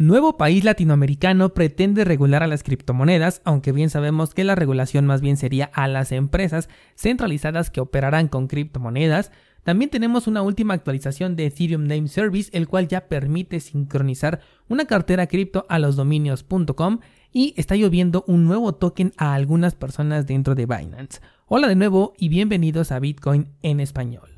Nuevo país latinoamericano pretende regular a las criptomonedas, aunque bien sabemos que la regulación más bien sería a las empresas centralizadas que operarán con criptomonedas. También tenemos una última actualización de Ethereum Name Service, el cual ya permite sincronizar una cartera cripto a los dominios.com y está lloviendo un nuevo token a algunas personas dentro de Binance. Hola de nuevo y bienvenidos a Bitcoin en español.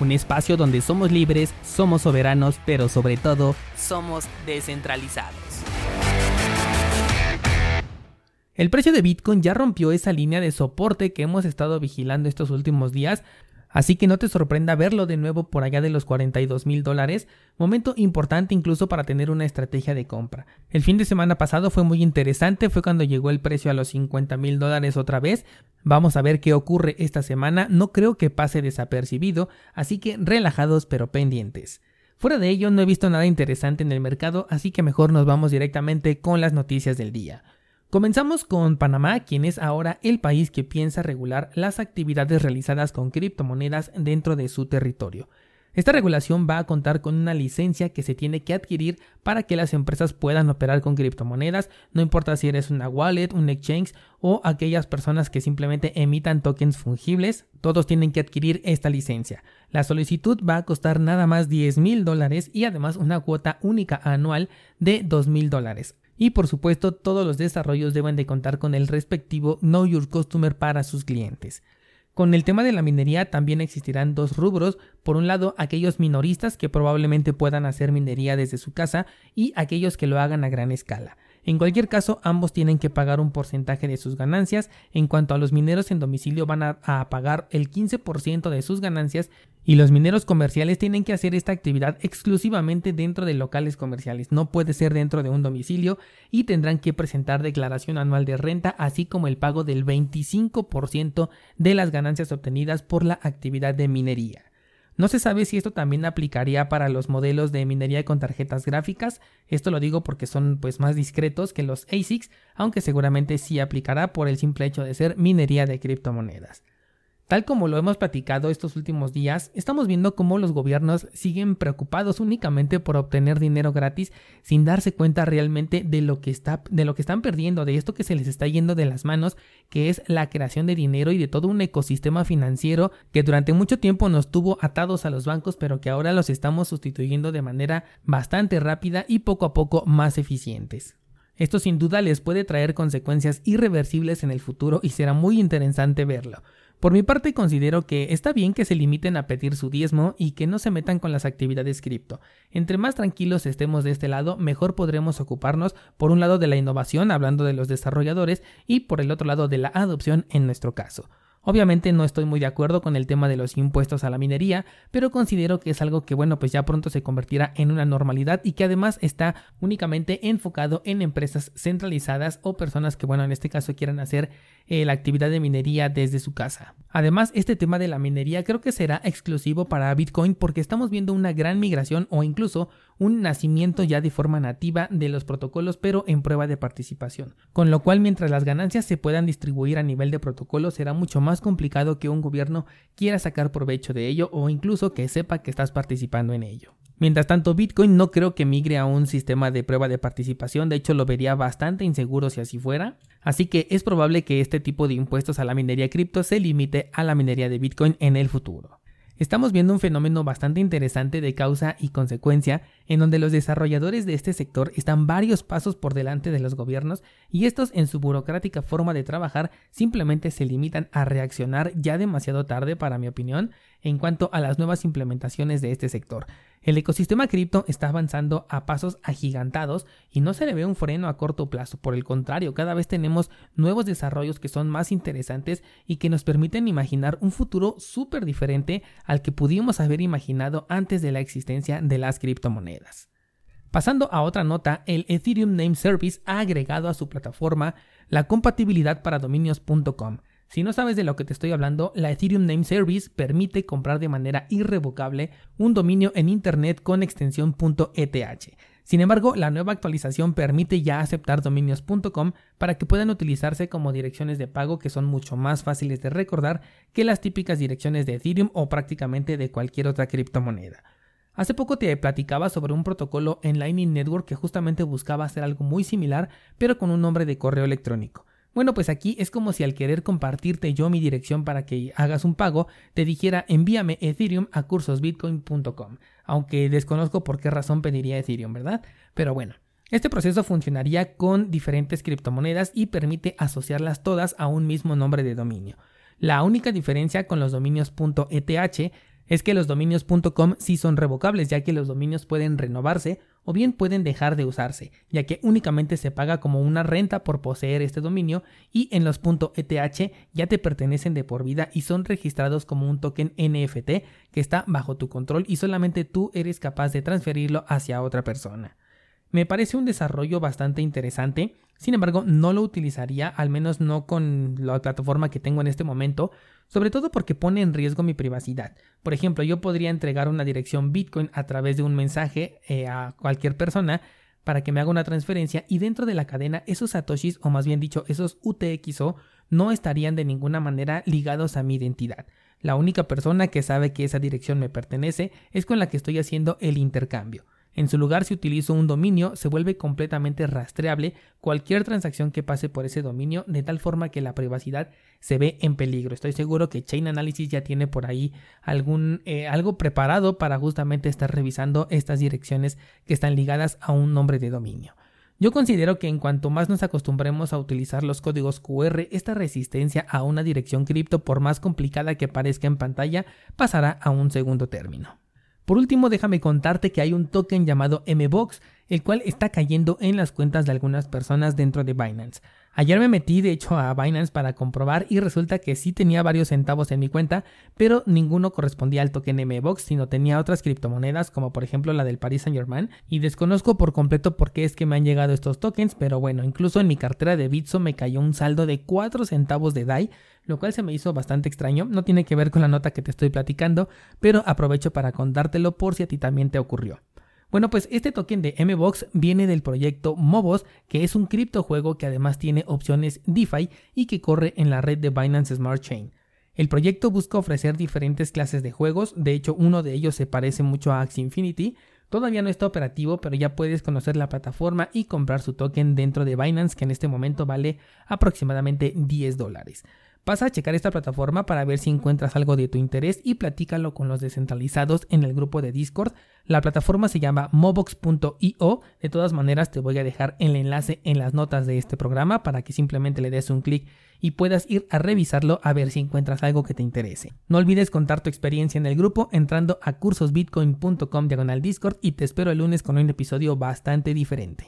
un espacio donde somos libres, somos soberanos, pero sobre todo somos descentralizados. El precio de Bitcoin ya rompió esa línea de soporte que hemos estado vigilando estos últimos días, Así que no te sorprenda verlo de nuevo por allá de los 42 mil dólares, momento importante incluso para tener una estrategia de compra. El fin de semana pasado fue muy interesante, fue cuando llegó el precio a los 50 mil dólares otra vez. Vamos a ver qué ocurre esta semana, no creo que pase desapercibido, así que relajados pero pendientes. Fuera de ello no he visto nada interesante en el mercado, así que mejor nos vamos directamente con las noticias del día. Comenzamos con Panamá, quien es ahora el país que piensa regular las actividades realizadas con criptomonedas dentro de su territorio. Esta regulación va a contar con una licencia que se tiene que adquirir para que las empresas puedan operar con criptomonedas, no importa si eres una wallet, un exchange o aquellas personas que simplemente emitan tokens fungibles, todos tienen que adquirir esta licencia. La solicitud va a costar nada más 10 mil dólares y además una cuota única anual de 2 mil dólares. Y por supuesto, todos los desarrollos deben de contar con el respectivo Know Your Customer para sus clientes. Con el tema de la minería también existirán dos rubros. Por un lado, aquellos minoristas que probablemente puedan hacer minería desde su casa y aquellos que lo hagan a gran escala. En cualquier caso, ambos tienen que pagar un porcentaje de sus ganancias. En cuanto a los mineros en domicilio van a, pagar el 15% de sus ganancias y los mineros comerciales tienen que hacer esta actividad exclusivamente dentro de locales comerciales, no puede ser dentro de un domicilio y tendrán que presentar declaración anual de renta, así como el pago del 25% de las ganancias obtenidas por la actividad de minería. No se sabe si esto también aplicaría para los modelos de minería con tarjetas gráficas, esto lo digo porque son pues más discretos que los ASICs, aunque seguramente sí aplicará por el simple hecho de ser minería de criptomonedas. Tal como lo hemos platicado estos últimos días, estamos viendo cómo los gobiernos siguen preocupados únicamente por obtener dinero gratis sin darse cuenta realmente de lo que está de lo que están perdiendo, de esto que se les está yendo de las manos, que es la creación de dinero y de todo un ecosistema financiero que durante mucho tiempo nos tuvo atados a los bancos, pero que ahora los estamos sustituyendo de manera bastante rápida y poco a poco más eficientes. Esto sin duda les puede traer consecuencias irreversibles en el futuro y será muy interesante verlo. Por mi parte considero que está bien que se limiten a pedir su diezmo y que no se metan con las actividades cripto. Entre más tranquilos estemos de este lado, mejor podremos ocuparnos por un lado de la innovación, hablando de los desarrolladores, y por el otro lado de la adopción en nuestro caso. Obviamente no estoy muy de acuerdo con el tema de los impuestos a la minería, pero considero que es algo que bueno pues ya pronto se convertirá en una normalidad y que además está únicamente enfocado en empresas centralizadas o personas que bueno en este caso quieran hacer eh, la actividad de minería desde su casa. Además este tema de la minería creo que será exclusivo para Bitcoin porque estamos viendo una gran migración o incluso un nacimiento ya de forma nativa de los protocolos pero en prueba de participación. Con lo cual mientras las ganancias se puedan distribuir a nivel de protocolo será mucho más complicado que un gobierno quiera sacar provecho de ello o incluso que sepa que estás participando en ello. Mientras tanto, Bitcoin no creo que migre a un sistema de prueba de participación, de hecho lo vería bastante inseguro si así fuera, así que es probable que este tipo de impuestos a la minería cripto se limite a la minería de Bitcoin en el futuro. Estamos viendo un fenómeno bastante interesante de causa y consecuencia, en donde los desarrolladores de este sector están varios pasos por delante de los gobiernos y estos en su burocrática forma de trabajar simplemente se limitan a reaccionar ya demasiado tarde para mi opinión en cuanto a las nuevas implementaciones de este sector. El ecosistema cripto está avanzando a pasos agigantados y no se le ve un freno a corto plazo. Por el contrario, cada vez tenemos nuevos desarrollos que son más interesantes y que nos permiten imaginar un futuro súper diferente al que pudimos haber imaginado antes de la existencia de las criptomonedas. Pasando a otra nota, el Ethereum Name Service ha agregado a su plataforma la compatibilidad para dominios.com. Si no sabes de lo que te estoy hablando, la Ethereum Name Service permite comprar de manera irrevocable un dominio en Internet con extensión .eth. Sin embargo, la nueva actualización permite ya aceptar dominios.com para que puedan utilizarse como direcciones de pago que son mucho más fáciles de recordar que las típicas direcciones de Ethereum o prácticamente de cualquier otra criptomoneda. Hace poco te platicaba sobre un protocolo en Lightning Network que justamente buscaba hacer algo muy similar, pero con un nombre de correo electrónico. Bueno, pues aquí es como si al querer compartirte yo mi dirección para que hagas un pago, te dijera envíame Ethereum a cursosbitcoin.com, aunque desconozco por qué razón pediría Ethereum, ¿verdad? Pero bueno. Este proceso funcionaría con diferentes criptomonedas y permite asociarlas todas a un mismo nombre de dominio. La única diferencia con los dominios .eth es que los dominios.com sí son revocables, ya que los dominios pueden renovarse o bien pueden dejar de usarse, ya que únicamente se paga como una renta por poseer este dominio y en los .eth ya te pertenecen de por vida y son registrados como un token NFT que está bajo tu control y solamente tú eres capaz de transferirlo hacia otra persona. Me parece un desarrollo bastante interesante, sin embargo no lo utilizaría, al menos no con la plataforma que tengo en este momento, sobre todo porque pone en riesgo mi privacidad. Por ejemplo, yo podría entregar una dirección Bitcoin a través de un mensaje eh, a cualquier persona para que me haga una transferencia y dentro de la cadena esos satoshis o más bien dicho esos UTXO no estarían de ninguna manera ligados a mi identidad. La única persona que sabe que esa dirección me pertenece es con la que estoy haciendo el intercambio. En su lugar, si utilizo un dominio, se vuelve completamente rastreable cualquier transacción que pase por ese dominio, de tal forma que la privacidad se ve en peligro. Estoy seguro que Chain Analysis ya tiene por ahí algún, eh, algo preparado para justamente estar revisando estas direcciones que están ligadas a un nombre de dominio. Yo considero que en cuanto más nos acostumbremos a utilizar los códigos QR, esta resistencia a una dirección cripto, por más complicada que parezca en pantalla, pasará a un segundo término. Por último, déjame contarte que hay un token llamado MBOX, el cual está cayendo en las cuentas de algunas personas dentro de Binance. Ayer me metí de hecho a Binance para comprobar y resulta que sí tenía varios centavos en mi cuenta, pero ninguno correspondía al token MBOX, sino tenía otras criptomonedas como por ejemplo la del Paris Saint Germain y desconozco por completo por qué es que me han llegado estos tokens, pero bueno, incluso en mi cartera de Bitso me cayó un saldo de 4 centavos de DAI, lo cual se me hizo bastante extraño, no tiene que ver con la nota que te estoy platicando, pero aprovecho para contártelo por si a ti también te ocurrió. Bueno, pues este token de MBOX viene del proyecto Mobos, que es un criptojuego que además tiene opciones DeFi y que corre en la red de Binance Smart Chain. El proyecto busca ofrecer diferentes clases de juegos, de hecho uno de ellos se parece mucho a Axie Infinity, Todavía no está operativo, pero ya puedes conocer la plataforma y comprar su token dentro de Binance, que en este momento vale aproximadamente 10 dólares. Pasa a checar esta plataforma para ver si encuentras algo de tu interés y platícalo con los descentralizados en el grupo de Discord. La plataforma se llama mobox.io. De todas maneras, te voy a dejar el enlace en las notas de este programa para que simplemente le des un clic y puedas ir a revisarlo a ver si encuentras algo que te interese. No olvides contar tu experiencia en el grupo entrando a cursosbitcoin.com diagonal Discord y te espero el lunes con un episodio bastante diferente.